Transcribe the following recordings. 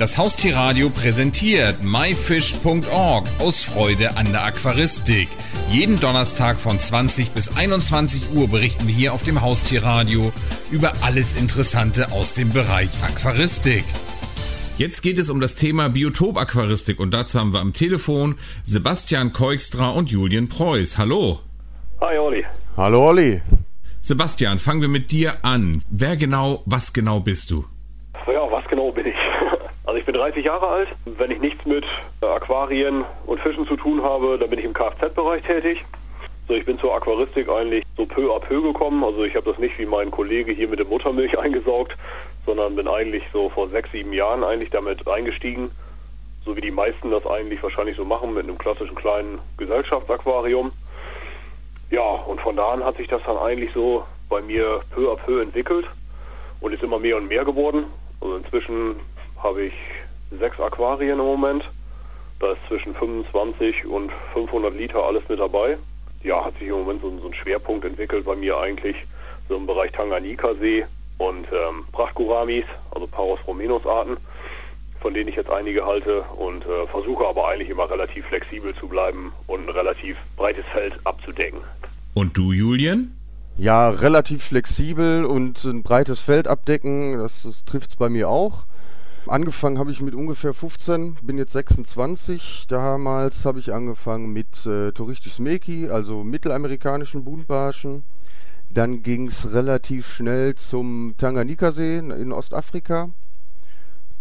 Das Haustierradio präsentiert myfish.org aus Freude an der Aquaristik. Jeden Donnerstag von 20 bis 21 Uhr berichten wir hier auf dem Haustierradio über alles Interessante aus dem Bereich Aquaristik. Jetzt geht es um das Thema Biotopaquaristik und dazu haben wir am Telefon Sebastian Keukstra und Julian Preuß. Hallo. Hi Olli. Hallo Olli. Sebastian, fangen wir mit dir an. Wer genau, was genau bist du? Ja, was genau bin ich? Bin 30 Jahre alt. Wenn ich nichts mit Aquarien und Fischen zu tun habe, dann bin ich im Kfz-Bereich tätig. So, ich bin zur Aquaristik eigentlich so peu à peu gekommen. Also ich habe das nicht wie mein Kollege hier mit der Muttermilch eingesaugt, sondern bin eigentlich so vor sechs, sieben Jahren eigentlich damit eingestiegen. So wie die meisten das eigentlich wahrscheinlich so machen mit einem klassischen kleinen Gesellschaftsaquarium. Ja, und von da an hat sich das dann eigentlich so bei mir peu à peu entwickelt und ist immer mehr und mehr geworden. Also inzwischen habe ich sechs Aquarien im Moment. Da ist zwischen 25 und 500 Liter alles mit dabei. Ja, hat sich im Moment so, so ein Schwerpunkt entwickelt bei mir eigentlich, so im Bereich Tanganika-See und ähm, Prachtguramis, also Paros romenus Arten, von denen ich jetzt einige halte und äh, versuche aber eigentlich immer relativ flexibel zu bleiben und ein relativ breites Feld abzudecken. Und du, Julian? Ja, relativ flexibel und ein breites Feld abdecken, das, das trifft es bei mir auch. Angefangen habe ich mit ungefähr 15, bin jetzt 26. Damals habe ich angefangen mit äh, Touristisch Meki, also mittelamerikanischen Buntbarschen. Dann ging es relativ schnell zum Tanganika-See in Ostafrika.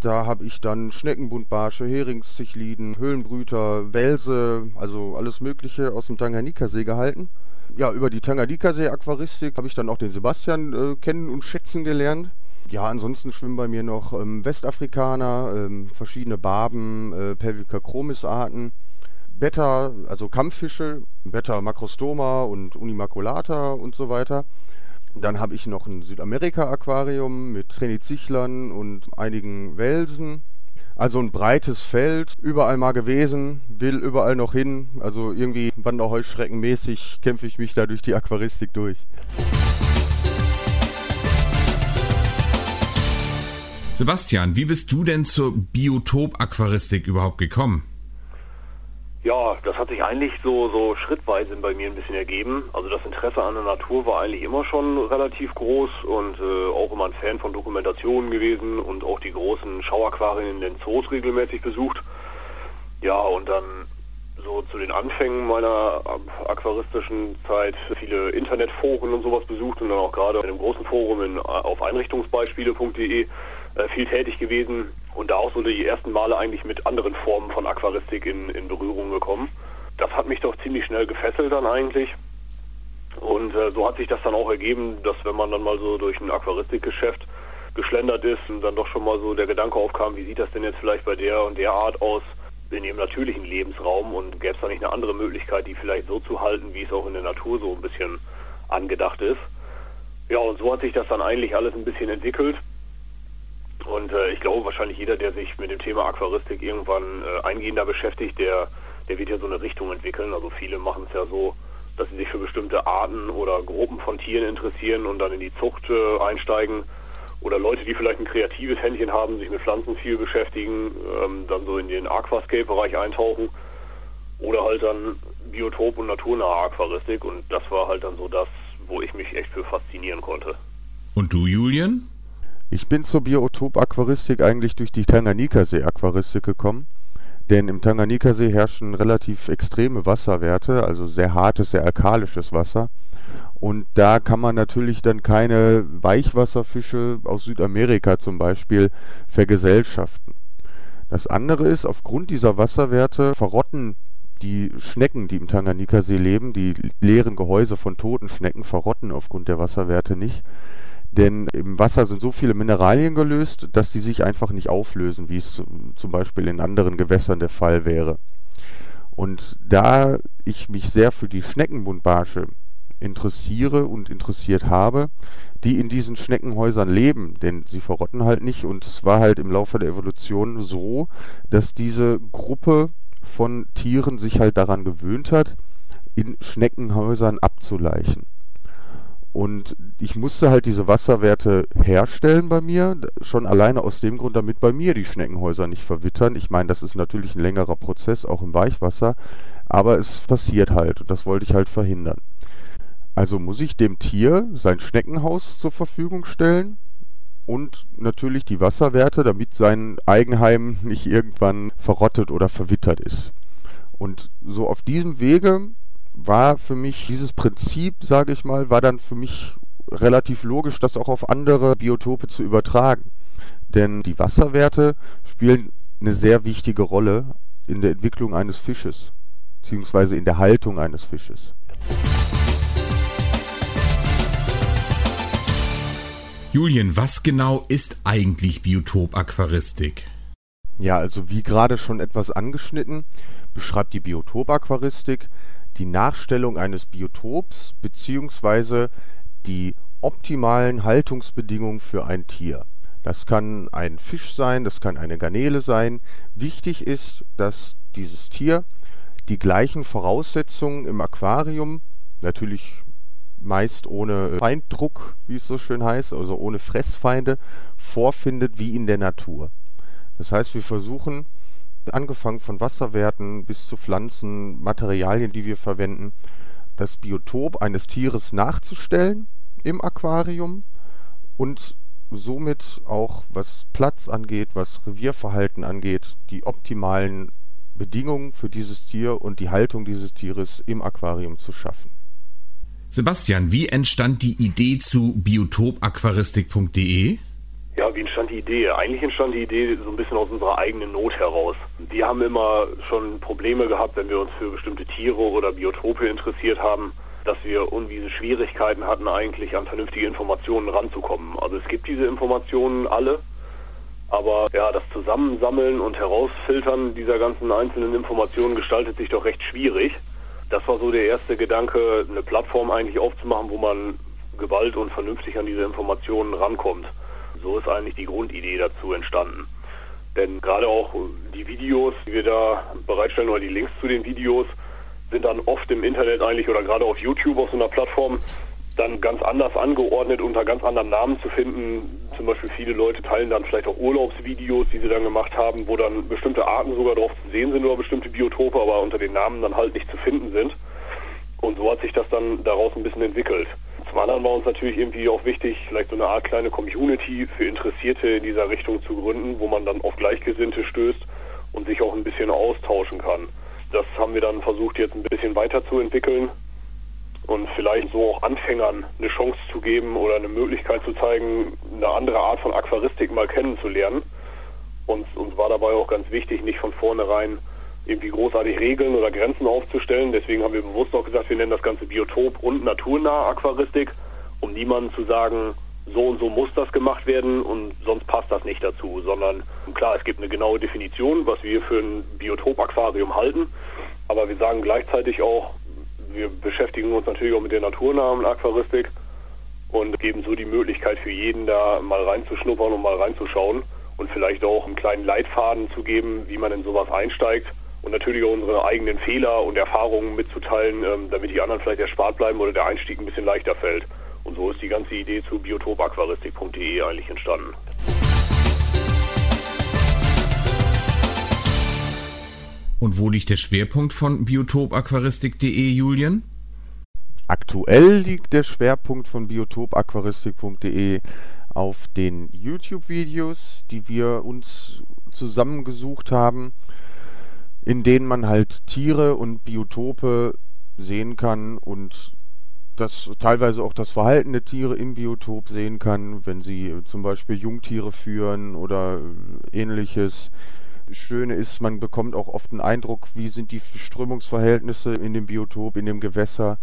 Da habe ich dann Schneckenbuntbarsche, Heringszichliden, Höhlenbrüter, Welse, also alles Mögliche aus dem Tanganika-See gehalten. Ja, über die Tanganika-See-Aquaristik habe ich dann auch den Sebastian äh, kennen und schätzen gelernt. Ja, ansonsten schwimmen bei mir noch ähm, Westafrikaner, ähm, verschiedene Barben, äh, Pelvica chromis-Arten, Beta, also Kampffische, Beta macrostoma und Unimaculata und so weiter. Dann habe ich noch ein Südamerika-Aquarium mit Trenizichlern und einigen Welsen. Also ein breites Feld, überall mal gewesen, will überall noch hin. Also irgendwie Wanderheuschreckenmäßig kämpfe ich mich da durch die Aquaristik durch. Sebastian, wie bist du denn zur Biotop-Aquaristik überhaupt gekommen? Ja, das hat sich eigentlich so, so schrittweise bei mir ein bisschen ergeben. Also das Interesse an der Natur war eigentlich immer schon relativ groß und äh, auch immer ein Fan von Dokumentationen gewesen und auch die großen Schauaquarien in den Zoos regelmäßig besucht. Ja, und dann so zu den Anfängen meiner aquaristischen Zeit viele Internetforen und sowas besucht und dann auch gerade in einem großen Forum in, auf einrichtungsbeispiele.de äh, viel tätig gewesen und da auch so die ersten Male eigentlich mit anderen Formen von Aquaristik in, in Berührung gekommen. Das hat mich doch ziemlich schnell gefesselt dann eigentlich. Und äh, so hat sich das dann auch ergeben, dass wenn man dann mal so durch ein Aquaristikgeschäft geschlendert ist und dann doch schon mal so der Gedanke aufkam, wie sieht das denn jetzt vielleicht bei der und der Art aus in ihrem natürlichen Lebensraum und gäbe es da nicht eine andere Möglichkeit, die vielleicht so zu halten, wie es auch in der Natur so ein bisschen angedacht ist. Ja, und so hat sich das dann eigentlich alles ein bisschen entwickelt. Und äh, ich glaube, wahrscheinlich jeder, der sich mit dem Thema Aquaristik irgendwann äh, eingehender beschäftigt, der, der wird ja so eine Richtung entwickeln. Also viele machen es ja so, dass sie sich für bestimmte Arten oder Gruppen von Tieren interessieren und dann in die Zucht äh, einsteigen. Oder Leute, die vielleicht ein kreatives Händchen haben, sich mit Pflanzen viel beschäftigen, ähm, dann so in den Aquascape-Bereich eintauchen. Oder halt dann Biotop- und naturnahe Aquaristik. Und das war halt dann so das, wo ich mich echt für faszinieren konnte. Und du, Julian? Ich bin zur Biotop-Aquaristik eigentlich durch die Tanganika-See-Aquaristik gekommen. Denn im Tanganika-See herrschen relativ extreme Wasserwerte, also sehr hartes, sehr alkalisches Wasser. Und da kann man natürlich dann keine Weichwasserfische aus Südamerika zum Beispiel vergesellschaften. Das andere ist, aufgrund dieser Wasserwerte verrotten die Schnecken, die im Tanganika-See leben, die leeren Gehäuse von toten Schnecken verrotten aufgrund der Wasserwerte nicht. Denn im Wasser sind so viele Mineralien gelöst, dass die sich einfach nicht auflösen, wie es zum Beispiel in anderen Gewässern der Fall wäre. Und da ich mich sehr für die Schneckenbuntbarsche interessiere und interessiert habe, die in diesen Schneckenhäusern leben, denn sie verrotten halt nicht und es war halt im Laufe der Evolution so, dass diese Gruppe von Tieren sich halt daran gewöhnt hat, in Schneckenhäusern abzuleichen. Und ich musste halt diese Wasserwerte herstellen bei mir, schon alleine aus dem Grund, damit bei mir die Schneckenhäuser nicht verwittern. Ich meine, das ist natürlich ein längerer Prozess, auch im Weichwasser, aber es passiert halt und das wollte ich halt verhindern. Also muss ich dem Tier sein Schneckenhaus zur Verfügung stellen und natürlich die Wasserwerte, damit sein Eigenheim nicht irgendwann verrottet oder verwittert ist. Und so auf diesem Wege war für mich dieses Prinzip, sage ich mal, war dann für mich relativ logisch, das auch auf andere Biotope zu übertragen. Denn die Wasserwerte spielen eine sehr wichtige Rolle in der Entwicklung eines Fisches, beziehungsweise in der Haltung eines Fisches. Julian, was genau ist eigentlich Biotopaquaristik? Ja, also wie gerade schon etwas angeschnitten, beschreibt die Biotopaquaristik die Nachstellung eines Biotops bzw. die optimalen Haltungsbedingungen für ein Tier. Das kann ein Fisch sein, das kann eine Garnele sein. Wichtig ist, dass dieses Tier die gleichen Voraussetzungen im Aquarium, natürlich meist ohne Feinddruck, wie es so schön heißt, also ohne Fressfeinde, vorfindet wie in der Natur. Das heißt, wir versuchen angefangen von Wasserwerten bis zu Pflanzen, Materialien, die wir verwenden, das Biotop eines Tieres nachzustellen im Aquarium und somit auch was Platz angeht, was Revierverhalten angeht, die optimalen Bedingungen für dieses Tier und die Haltung dieses Tieres im Aquarium zu schaffen. Sebastian, wie entstand die Idee zu biotopaquaristik.de? Ja, wie entstand die Idee? Eigentlich entstand die Idee so ein bisschen aus unserer eigenen Not heraus. Wir haben immer schon Probleme gehabt, wenn wir uns für bestimmte Tiere oder Biotope interessiert haben, dass wir irgendwie Schwierigkeiten hatten, eigentlich an vernünftige Informationen ranzukommen. Also es gibt diese Informationen alle, aber ja, das Zusammensammeln und Herausfiltern dieser ganzen einzelnen Informationen gestaltet sich doch recht schwierig. Das war so der erste Gedanke, eine Plattform eigentlich aufzumachen, wo man gewalt und vernünftig an diese Informationen rankommt. So ist eigentlich die Grundidee dazu entstanden. Denn gerade auch die Videos, die wir da bereitstellen oder die Links zu den Videos sind dann oft im Internet eigentlich oder gerade auf YouTube auf so einer Plattform dann ganz anders angeordnet, unter ganz anderen Namen zu finden. Zum Beispiel viele Leute teilen dann vielleicht auch Urlaubsvideos, die sie dann gemacht haben, wo dann bestimmte Arten sogar drauf zu sehen sind oder bestimmte Biotope, aber unter den Namen dann halt nicht zu finden sind. Und so hat sich das dann daraus ein bisschen entwickelt. Zum anderen war uns natürlich irgendwie auch wichtig, vielleicht so eine Art kleine Community für Interessierte in dieser Richtung zu gründen, wo man dann auf Gleichgesinnte stößt und sich auch ein bisschen austauschen kann. Das haben wir dann versucht jetzt ein bisschen weiterzuentwickeln und vielleicht so auch Anfängern eine Chance zu geben oder eine Möglichkeit zu zeigen, eine andere Art von Aquaristik mal kennenzulernen. Und uns war dabei auch ganz wichtig, nicht von vornherein irgendwie großartig Regeln oder Grenzen aufzustellen. Deswegen haben wir bewusst auch gesagt, wir nennen das Ganze Biotop und naturnahe Aquaristik, um niemandem zu sagen, so und so muss das gemacht werden und sonst passt das nicht dazu, sondern klar, es gibt eine genaue Definition, was wir für ein Biotop-Aquarium halten, aber wir sagen gleichzeitig auch, wir beschäftigen uns natürlich auch mit der naturnahen Aquaristik und geben so die Möglichkeit für jeden da mal reinzuschnuppern und mal reinzuschauen und vielleicht auch einen kleinen Leitfaden zu geben, wie man in sowas einsteigt und natürlich auch unsere eigenen Fehler und Erfahrungen mitzuteilen, ähm, damit die anderen vielleicht erspart bleiben oder der Einstieg ein bisschen leichter fällt. Und so ist die ganze Idee zu biotopaquaristik.de eigentlich entstanden. Und wo liegt der Schwerpunkt von biotopaquaristik.de, Julian? Aktuell liegt der Schwerpunkt von biotopaquaristik.de auf den YouTube-Videos, die wir uns zusammengesucht haben in denen man halt Tiere und Biotope sehen kann und das teilweise auch das Verhalten der Tiere im Biotop sehen kann, wenn sie zum Beispiel Jungtiere führen oder ähnliches. Schöne ist, man bekommt auch oft einen Eindruck, wie sind die Strömungsverhältnisse in dem Biotop, in dem Gewässer,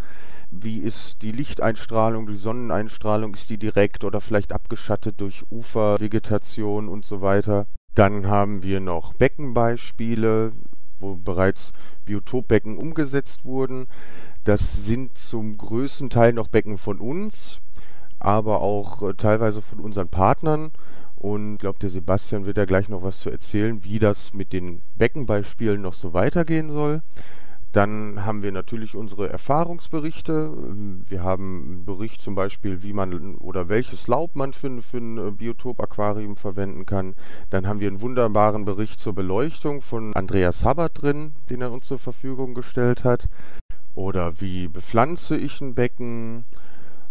wie ist die Lichteinstrahlung, die Sonneneinstrahlung, ist die direkt oder vielleicht abgeschattet durch Ufervegetation und so weiter. Dann haben wir noch Beckenbeispiele, wo bereits Biotopbecken umgesetzt wurden. Das sind zum größten Teil noch Becken von uns, aber auch äh, teilweise von unseren Partnern. Und ich glaube, der Sebastian wird da gleich noch was zu erzählen, wie das mit den Beckenbeispielen noch so weitergehen soll. Dann haben wir natürlich unsere Erfahrungsberichte. Wir haben einen Bericht zum Beispiel, wie man oder welches Laub man für, für ein Biotop-Aquarium verwenden kann. Dann haben wir einen wunderbaren Bericht zur Beleuchtung von Andreas Habert drin, den er uns zur Verfügung gestellt hat. Oder wie bepflanze ich ein Becken?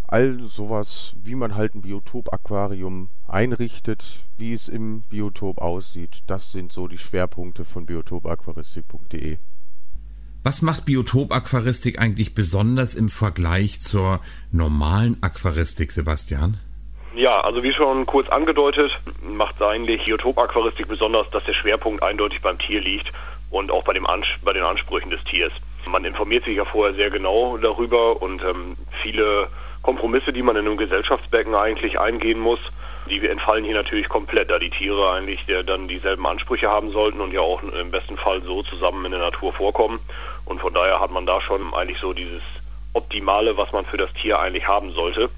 all sowas, wie man halt ein Biotop-Aquarium einrichtet, wie es im Biotop aussieht, das sind so die Schwerpunkte von biotopaquaristik.de. Was macht Biotop-Aquaristik eigentlich besonders im Vergleich zur normalen Aquaristik, Sebastian? Ja, also wie schon kurz angedeutet, macht eigentlich Biotop-Aquaristik besonders, dass der Schwerpunkt eindeutig beim Tier liegt und auch bei, dem Ans bei den Ansprüchen des Tiers. Man informiert sich ja vorher sehr genau darüber und ähm, viele Kompromisse, die man in einem Gesellschaftsbecken eigentlich eingehen muss, die entfallen hier natürlich komplett, da die Tiere eigentlich dann dieselben Ansprüche haben sollten und ja auch im besten Fall so zusammen in der Natur vorkommen. Und von daher hat man da schon eigentlich so dieses Optimale, was man für das Tier eigentlich haben sollte.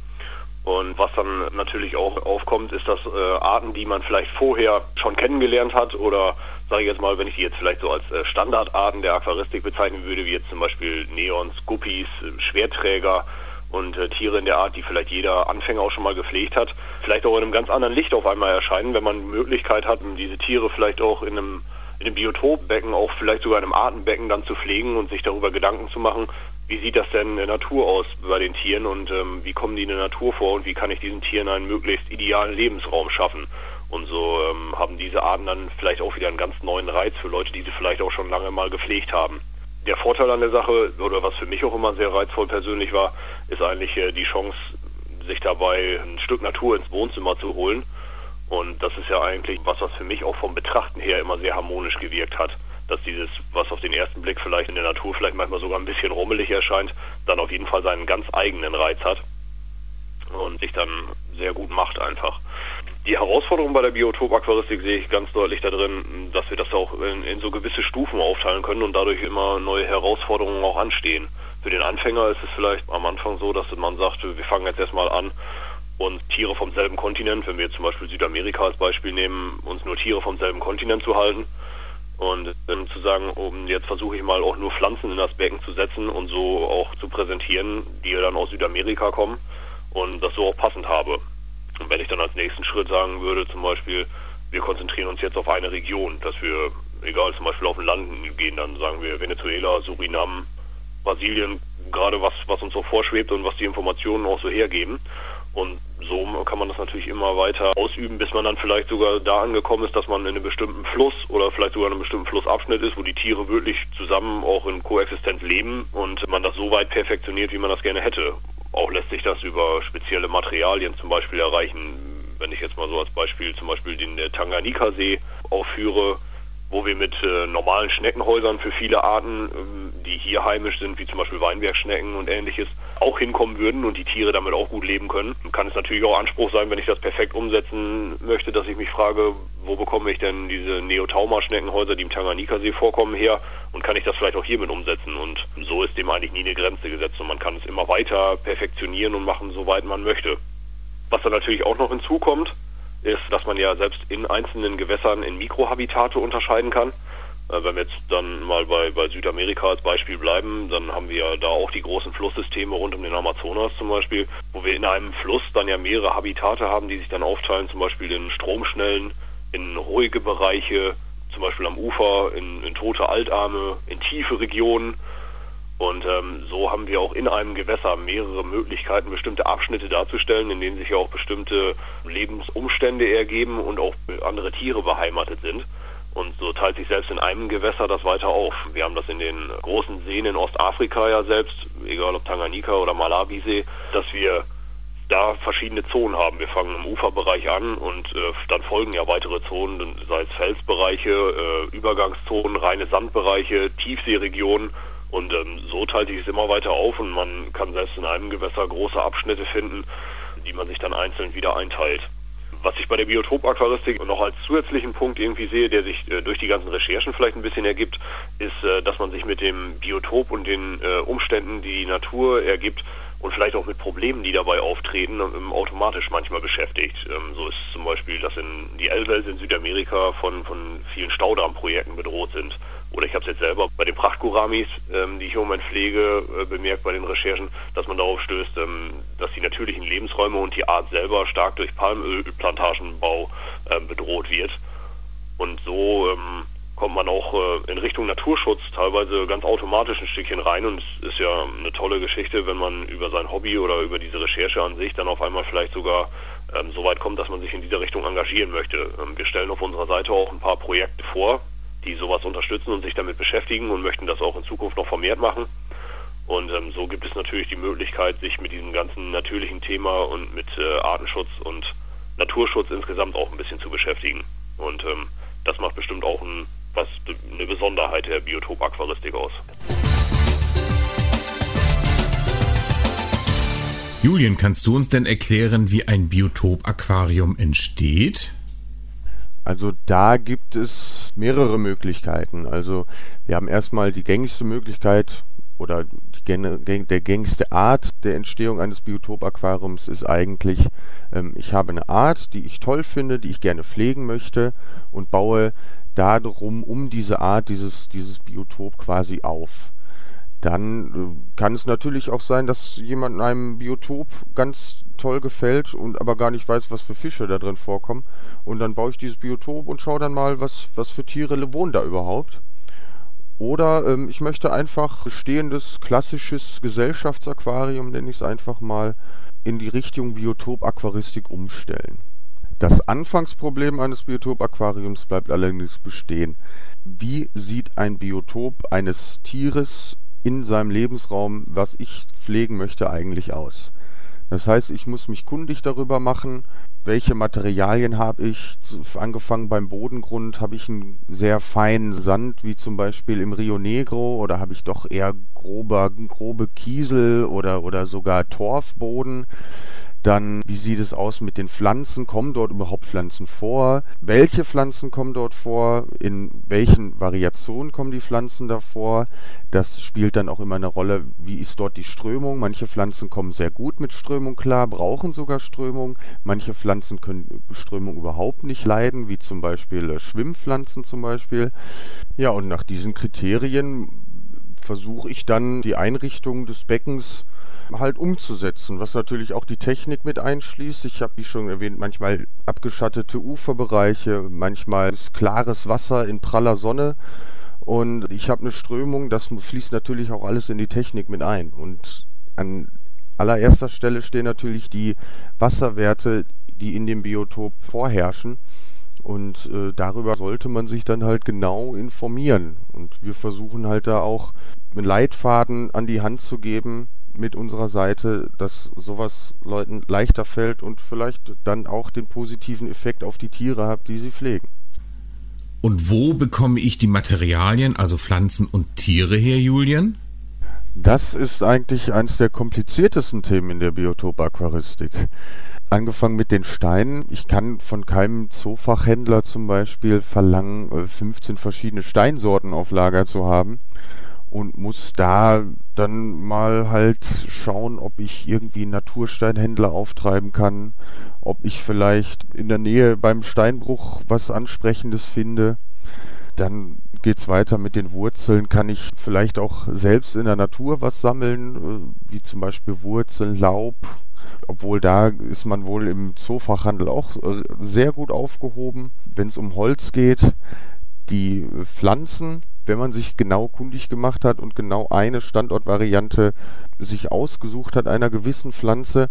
Und was dann natürlich auch aufkommt, ist, dass äh, Arten, die man vielleicht vorher schon kennengelernt hat oder sage ich jetzt mal, wenn ich die jetzt vielleicht so als äh, Standardarten der Aquaristik bezeichnen würde, wie jetzt zum Beispiel Neons, Guppies, äh, Schwerträger, und äh, Tiere in der Art, die vielleicht jeder Anfänger auch schon mal gepflegt hat, vielleicht auch in einem ganz anderen Licht auf einmal erscheinen, wenn man Möglichkeit hat, diese Tiere vielleicht auch in einem, in einem Biotopbecken, auch vielleicht sogar in einem Artenbecken dann zu pflegen und sich darüber Gedanken zu machen, wie sieht das denn in der Natur aus bei den Tieren und ähm, wie kommen die in der Natur vor und wie kann ich diesen Tieren einen möglichst idealen Lebensraum schaffen. Und so ähm, haben diese Arten dann vielleicht auch wieder einen ganz neuen Reiz für Leute, die sie vielleicht auch schon lange mal gepflegt haben der Vorteil an der Sache, oder was für mich auch immer sehr reizvoll persönlich war, ist eigentlich äh, die Chance, sich dabei ein Stück Natur ins Wohnzimmer zu holen. Und das ist ja eigentlich was, was für mich auch vom Betrachten her immer sehr harmonisch gewirkt hat. Dass dieses, was auf den ersten Blick vielleicht in der Natur vielleicht manchmal sogar ein bisschen rummelig erscheint, dann auf jeden Fall seinen ganz eigenen Reiz hat und sich dann sehr gut macht einfach. Die Herausforderung bei der Biotop-Aquaristik sehe ich ganz deutlich da drin, dass wir das auch in, in, so gewisse Stufen aufteilen können und dadurch immer neue Herausforderungen auch anstehen. Für den Anfänger ist es vielleicht am Anfang so, dass man sagt, wir fangen jetzt erstmal an, uns Tiere vom selben Kontinent, wenn wir zum Beispiel Südamerika als Beispiel nehmen, uns nur Tiere vom selben Kontinent zu halten und dann zu sagen, um, jetzt versuche ich mal auch nur Pflanzen in das Becken zu setzen und so auch zu präsentieren, die dann aus Südamerika kommen und das so auch passend habe. Und wenn ich dann als nächsten Schritt sagen würde, zum Beispiel, wir konzentrieren uns jetzt auf eine Region, dass wir, egal, zum Beispiel auf ein Land gehen, dann sagen wir Venezuela, Surinam, Brasilien, gerade was, was uns so vorschwebt und was die Informationen auch so hergeben. Und so kann man das natürlich immer weiter ausüben, bis man dann vielleicht sogar da angekommen ist, dass man in einem bestimmten Fluss oder vielleicht sogar in einem bestimmten Flussabschnitt ist, wo die Tiere wirklich zusammen auch in Koexistenz leben und man das so weit perfektioniert, wie man das gerne hätte. Auch lässt sich das über spezielle Materialien zum Beispiel erreichen. Wenn ich jetzt mal so als Beispiel zum Beispiel den äh, Tanganika-See aufführe, wo wir mit äh, normalen Schneckenhäusern für viele Arten, ähm, die hier heimisch sind, wie zum Beispiel Weinbergschnecken und ähnliches, auch hinkommen würden und die Tiere damit auch gut leben können. Kann es natürlich auch Anspruch sein, wenn ich das perfekt umsetzen möchte, dass ich mich frage, wo bekomme ich denn diese Neotauma-Schneckenhäuser, die im Tanganika-See vorkommen, her und kann ich das vielleicht auch hiermit umsetzen? Und so ist dem eigentlich nie eine Grenze gesetzt und man kann es immer weiter perfektionieren und machen, soweit man möchte. Was dann natürlich auch noch hinzukommt, ist, dass man ja selbst in einzelnen Gewässern in Mikrohabitate unterscheiden kann. Äh, wenn wir jetzt dann mal bei, bei Südamerika als Beispiel bleiben, dann haben wir ja da auch die großen Flusssysteme rund um den Amazonas zum Beispiel, wo wir in einem Fluss dann ja mehrere Habitate haben, die sich dann aufteilen, zum Beispiel in Stromschnellen, in ruhige Bereiche, zum Beispiel am Ufer, in, in tote Altarme, in tiefe Regionen und ähm, so haben wir auch in einem Gewässer mehrere Möglichkeiten, bestimmte Abschnitte darzustellen, in denen sich ja auch bestimmte Lebensumstände ergeben und auch andere Tiere beheimatet sind. Und so teilt sich selbst in einem Gewässer das weiter auf. Wir haben das in den großen Seen in Ostafrika ja selbst, egal ob Tanganyika oder Malawisee, dass wir da verschiedene Zonen haben. Wir fangen im Uferbereich an und äh, dann folgen ja weitere Zonen, sei es Felsbereiche, äh, Übergangszonen, reine Sandbereiche, Tiefseeregionen und ähm, so teilt sich es immer weiter auf und man kann selbst in einem Gewässer große Abschnitte finden, die man sich dann einzeln wieder einteilt. Was ich bei der Biotopaquaristik noch als zusätzlichen Punkt irgendwie sehe, der sich äh, durch die ganzen Recherchen vielleicht ein bisschen ergibt, ist, äh, dass man sich mit dem Biotop und den äh, Umständen, die die Natur ergibt, und vielleicht auch mit Problemen, die dabei auftreten, ähm, automatisch manchmal beschäftigt. Ähm, so ist zum Beispiel, dass in die Elwels in Südamerika von, von vielen Staudammprojekten bedroht sind. Oder ich habe es jetzt selber bei den Prachtguramis, ähm, die ich im Moment pflege, äh, bemerkt bei den Recherchen, dass man darauf stößt, ähm, dass die natürlichen Lebensräume und die Art selber stark durch Palmölplantagenbau äh, bedroht wird. Und so ähm, kommt man auch äh, in Richtung Naturschutz teilweise ganz automatisch ein Stückchen rein und es ist ja eine tolle Geschichte, wenn man über sein Hobby oder über diese Recherche an sich dann auf einmal vielleicht sogar ähm, so weit kommt, dass man sich in dieser Richtung engagieren möchte. Ähm, wir stellen auf unserer Seite auch ein paar Projekte vor, die sowas unterstützen und sich damit beschäftigen und möchten das auch in Zukunft noch vermehrt machen. Und ähm, so gibt es natürlich die Möglichkeit, sich mit diesem ganzen natürlichen Thema und mit äh, Artenschutz und Naturschutz insgesamt auch ein bisschen zu beschäftigen. Und ähm, das macht bestimmt auch ein was eine Besonderheit der Biotop-Aquaristik aus. Julian, kannst du uns denn erklären, wie ein Biotop-Aquarium entsteht? Also da gibt es mehrere Möglichkeiten. Also wir haben erstmal die gängigste Möglichkeit oder die, der gängigste Art der Entstehung eines Biotop-Aquariums ist eigentlich, ähm, ich habe eine Art, die ich toll finde, die ich gerne pflegen möchte und baue darum, um diese Art, dieses, dieses Biotop quasi auf. Dann äh, kann es natürlich auch sein, dass jemand in einem Biotop ganz toll gefällt und aber gar nicht weiß, was für Fische da drin vorkommen. Und dann baue ich dieses Biotop und schaue dann mal, was, was für Tiere wohnen da überhaupt. Oder ähm, ich möchte einfach bestehendes, klassisches Gesellschaftsaquarium, nenne ich es einfach mal, in die Richtung Biotop-Aquaristik umstellen. Das Anfangsproblem eines Biotop-Aquariums bleibt allerdings bestehen. Wie sieht ein Biotop eines Tieres in seinem Lebensraum, was ich pflegen möchte, eigentlich aus? Das heißt, ich muss mich kundig darüber machen, welche Materialien habe ich. Angefangen beim Bodengrund, habe ich einen sehr feinen Sand, wie zum Beispiel im Rio Negro, oder habe ich doch eher grober, grobe Kiesel oder, oder sogar Torfboden. Dann, wie sieht es aus mit den Pflanzen? Kommen dort überhaupt Pflanzen vor? Welche Pflanzen kommen dort vor? In welchen Variationen kommen die Pflanzen davor? Das spielt dann auch immer eine Rolle, wie ist dort die Strömung? Manche Pflanzen kommen sehr gut mit Strömung klar, brauchen sogar Strömung. Manche Pflanzen können Strömung überhaupt nicht leiden, wie zum Beispiel äh, Schwimmpflanzen zum Beispiel. Ja, und nach diesen Kriterien versuche ich dann die Einrichtung des Beckens halt umzusetzen, was natürlich auch die Technik mit einschließt. Ich habe, wie schon erwähnt, manchmal abgeschattete Uferbereiche, manchmal ist klares Wasser in praller Sonne und ich habe eine Strömung, das fließt natürlich auch alles in die Technik mit ein. Und an allererster Stelle stehen natürlich die Wasserwerte, die in dem Biotop vorherrschen. Und äh, darüber sollte man sich dann halt genau informieren. Und wir versuchen halt da auch einen Leitfaden an die Hand zu geben, mit unserer Seite, dass sowas Leuten leichter fällt und vielleicht dann auch den positiven Effekt auf die Tiere hat, die sie pflegen. Und wo bekomme ich die Materialien, also Pflanzen und Tiere her, Julian? Das ist eigentlich eines der kompliziertesten Themen in der Biotop-Aquaristik. Angefangen mit den Steinen. Ich kann von keinem Zoofachhändler zum Beispiel verlangen, 15 äh, verschiedene Steinsorten auf Lager zu haben und muss da dann mal halt schauen, ob ich irgendwie einen Natursteinhändler auftreiben kann, ob ich vielleicht in der Nähe beim Steinbruch was Ansprechendes finde. Dann geht's weiter mit den Wurzeln. Kann ich vielleicht auch selbst in der Natur was sammeln, äh, wie zum Beispiel Wurzeln, Laub. Obwohl da ist man wohl im Zoofachhandel auch äh, sehr gut aufgehoben. Wenn es um Holz geht, die Pflanzen wenn man sich genau kundig gemacht hat und genau eine Standortvariante sich ausgesucht hat einer gewissen Pflanze,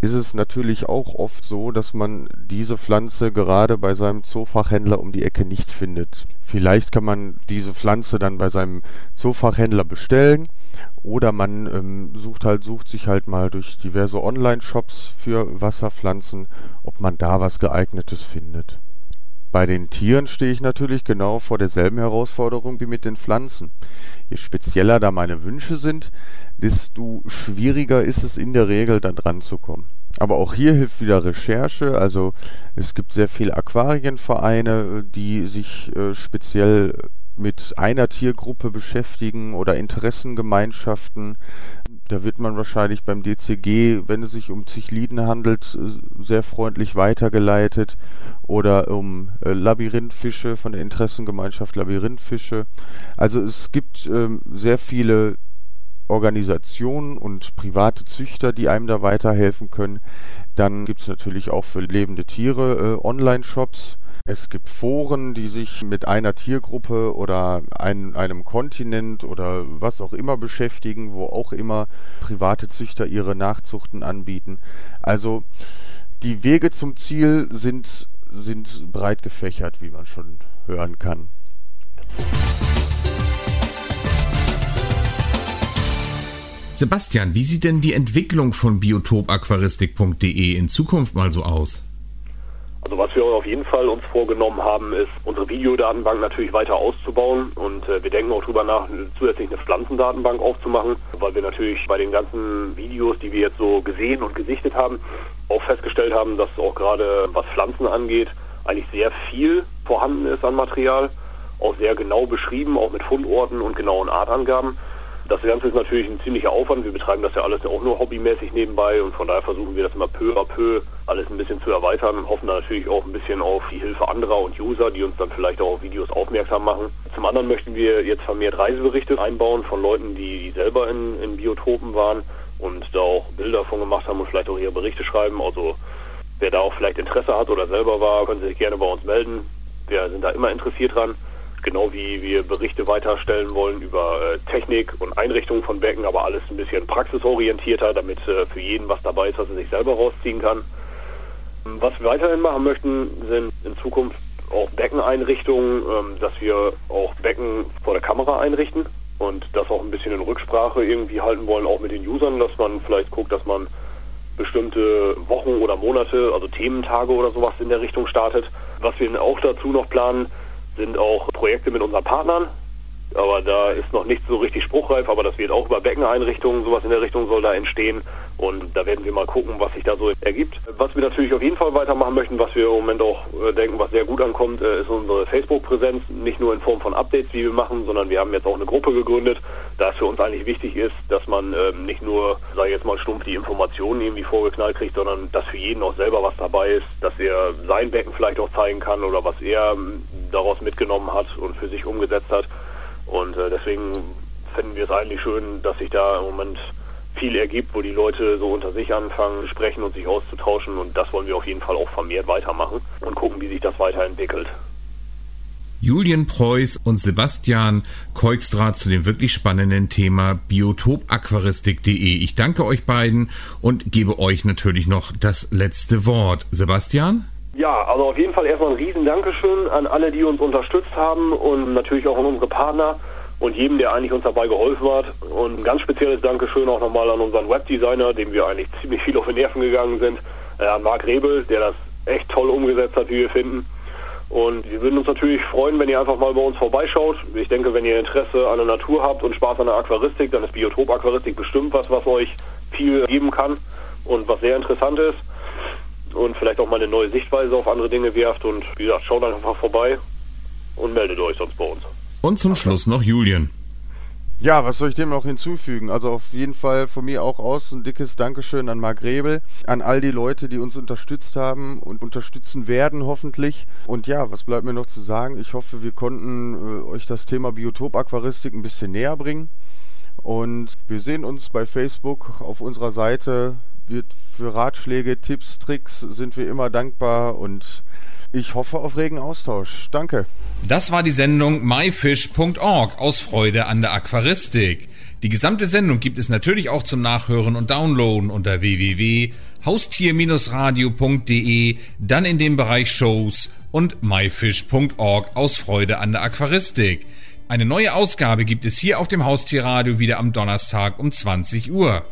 ist es natürlich auch oft so, dass man diese Pflanze gerade bei seinem Zoofachhändler um die Ecke nicht findet. Vielleicht kann man diese Pflanze dann bei seinem Zoofachhändler bestellen oder man ähm, sucht halt sucht sich halt mal durch diverse Online-Shops für Wasserpflanzen, ob man da was geeignetes findet. Bei den Tieren stehe ich natürlich genau vor derselben Herausforderung wie mit den Pflanzen. Je spezieller da meine Wünsche sind, desto schwieriger ist es in der Regel da dran zu kommen. Aber auch hier hilft wieder Recherche. Also es gibt sehr viele Aquarienvereine, die sich äh, speziell mit einer Tiergruppe beschäftigen oder Interessengemeinschaften. Da wird man wahrscheinlich beim DCG, wenn es sich um Zichliden handelt, äh, sehr freundlich weitergeleitet. Oder um äh, Labyrinthfische von der Interessengemeinschaft Labyrinthfische. Also es gibt ähm, sehr viele Organisationen und private Züchter, die einem da weiterhelfen können. Dann gibt es natürlich auch für lebende Tiere äh, Online-Shops. Es gibt Foren, die sich mit einer Tiergruppe oder ein, einem Kontinent oder was auch immer beschäftigen, wo auch immer private Züchter ihre Nachzuchten anbieten. Also die Wege zum Ziel sind, sind breit gefächert, wie man schon hören kann. Sebastian, wie sieht denn die Entwicklung von biotopaquaristik.de in Zukunft mal so aus? Also was wir auf jeden Fall uns vorgenommen haben, ist unsere Videodatenbank natürlich weiter auszubauen und äh, wir denken auch darüber nach, zusätzlich eine Pflanzendatenbank aufzumachen, weil wir natürlich bei den ganzen Videos, die wir jetzt so gesehen und gesichtet haben, auch festgestellt haben, dass auch gerade was Pflanzen angeht, eigentlich sehr viel vorhanden ist an Material, auch sehr genau beschrieben, auch mit Fundorten und genauen Artangaben. Das Ganze ist natürlich ein ziemlicher Aufwand. Wir betreiben das ja alles auch nur hobbymäßig nebenbei und von daher versuchen wir das immer peu à peu alles ein bisschen zu erweitern und hoffen da natürlich auch ein bisschen auf die Hilfe anderer und User, die uns dann vielleicht auch auf Videos aufmerksam machen. Zum anderen möchten wir jetzt vermehrt Reiseberichte einbauen von Leuten, die selber in, in Biotopen waren und da auch Bilder von gemacht haben und vielleicht auch ihre Berichte schreiben. Also wer da auch vielleicht Interesse hat oder selber war, können sich gerne bei uns melden. Wir sind da immer interessiert dran genau wie wir Berichte weiterstellen wollen über äh, Technik und Einrichtungen von Becken, aber alles ein bisschen praxisorientierter, damit äh, für jeden was dabei ist, was er sich selber rausziehen kann. Was wir weiterhin machen möchten, sind in Zukunft auch Beckeneinrichtungen, ähm, dass wir auch Becken vor der Kamera einrichten und das auch ein bisschen in Rücksprache irgendwie halten wollen, auch mit den Usern, dass man vielleicht guckt, dass man bestimmte Wochen oder Monate, also Thementage oder sowas in der Richtung startet. Was wir auch dazu noch planen, sind auch Projekte mit unseren Partnern. Aber da ist noch nicht so richtig spruchreif, aber das wird auch über Beckeneinrichtungen, sowas in der Richtung soll da entstehen. Und da werden wir mal gucken, was sich da so ergibt. Was wir natürlich auf jeden Fall weitermachen möchten, was wir im Moment auch äh, denken, was sehr gut ankommt, äh, ist unsere Facebook-Präsenz. Nicht nur in Form von Updates, die wir machen, sondern wir haben jetzt auch eine Gruppe gegründet, da es für uns eigentlich wichtig ist, dass man ähm, nicht nur, sage ich jetzt mal stumpf, die Informationen irgendwie vorgeknallt kriegt, sondern dass für jeden auch selber was dabei ist, dass er sein Becken vielleicht auch zeigen kann oder was er ähm, daraus mitgenommen hat und für sich umgesetzt hat. Und äh, deswegen finden wir es eigentlich schön, dass sich da im Moment viel ergibt, wo die Leute so unter sich anfangen, sprechen und sich auszutauschen. Und das wollen wir auf jeden Fall auch vermehrt weitermachen und gucken, wie sich das weiterentwickelt. Julien Preuß und Sebastian Keukstra zu dem wirklich spannenden Thema biotopaquaristik.de. Ich danke euch beiden und gebe euch natürlich noch das letzte Wort. Sebastian? Ja, also auf jeden Fall erstmal ein riesen Dankeschön an alle, die uns unterstützt haben und natürlich auch an unsere Partner und jedem, der eigentlich uns dabei geholfen hat. Und ein ganz spezielles Dankeschön auch nochmal an unseren Webdesigner, dem wir eigentlich ziemlich viel auf den Nerven gegangen sind, äh, an Marc Rebel, der das echt toll umgesetzt hat, wie wir finden. Und wir würden uns natürlich freuen, wenn ihr einfach mal bei uns vorbeischaut. Ich denke, wenn ihr Interesse an der Natur habt und Spaß an der Aquaristik, dann ist Biotop-Aquaristik bestimmt was, was euch viel geben kann und was sehr interessant ist und vielleicht auch mal eine neue Sichtweise auf andere Dinge werft. Und wie gesagt, schaut einfach vorbei und meldet euch sonst bei uns. Und zum Schluss noch Julian. Ja, was soll ich dem noch hinzufügen? Also auf jeden Fall von mir auch aus ein dickes Dankeschön an Marc Rebel, an all die Leute, die uns unterstützt haben und unterstützen werden hoffentlich. Und ja, was bleibt mir noch zu sagen? Ich hoffe, wir konnten äh, euch das Thema Biotop-Aquaristik ein bisschen näher bringen. Und wir sehen uns bei Facebook auf unserer Seite wird für Ratschläge, Tipps, Tricks sind wir immer dankbar und ich hoffe auf regen Austausch. Danke. Das war die Sendung myfish.org aus Freude an der Aquaristik. Die gesamte Sendung gibt es natürlich auch zum Nachhören und Downloaden unter www.haustier-radio.de, dann in dem Bereich Shows und myfish.org aus Freude an der Aquaristik. Eine neue Ausgabe gibt es hier auf dem Haustierradio wieder am Donnerstag um 20 Uhr.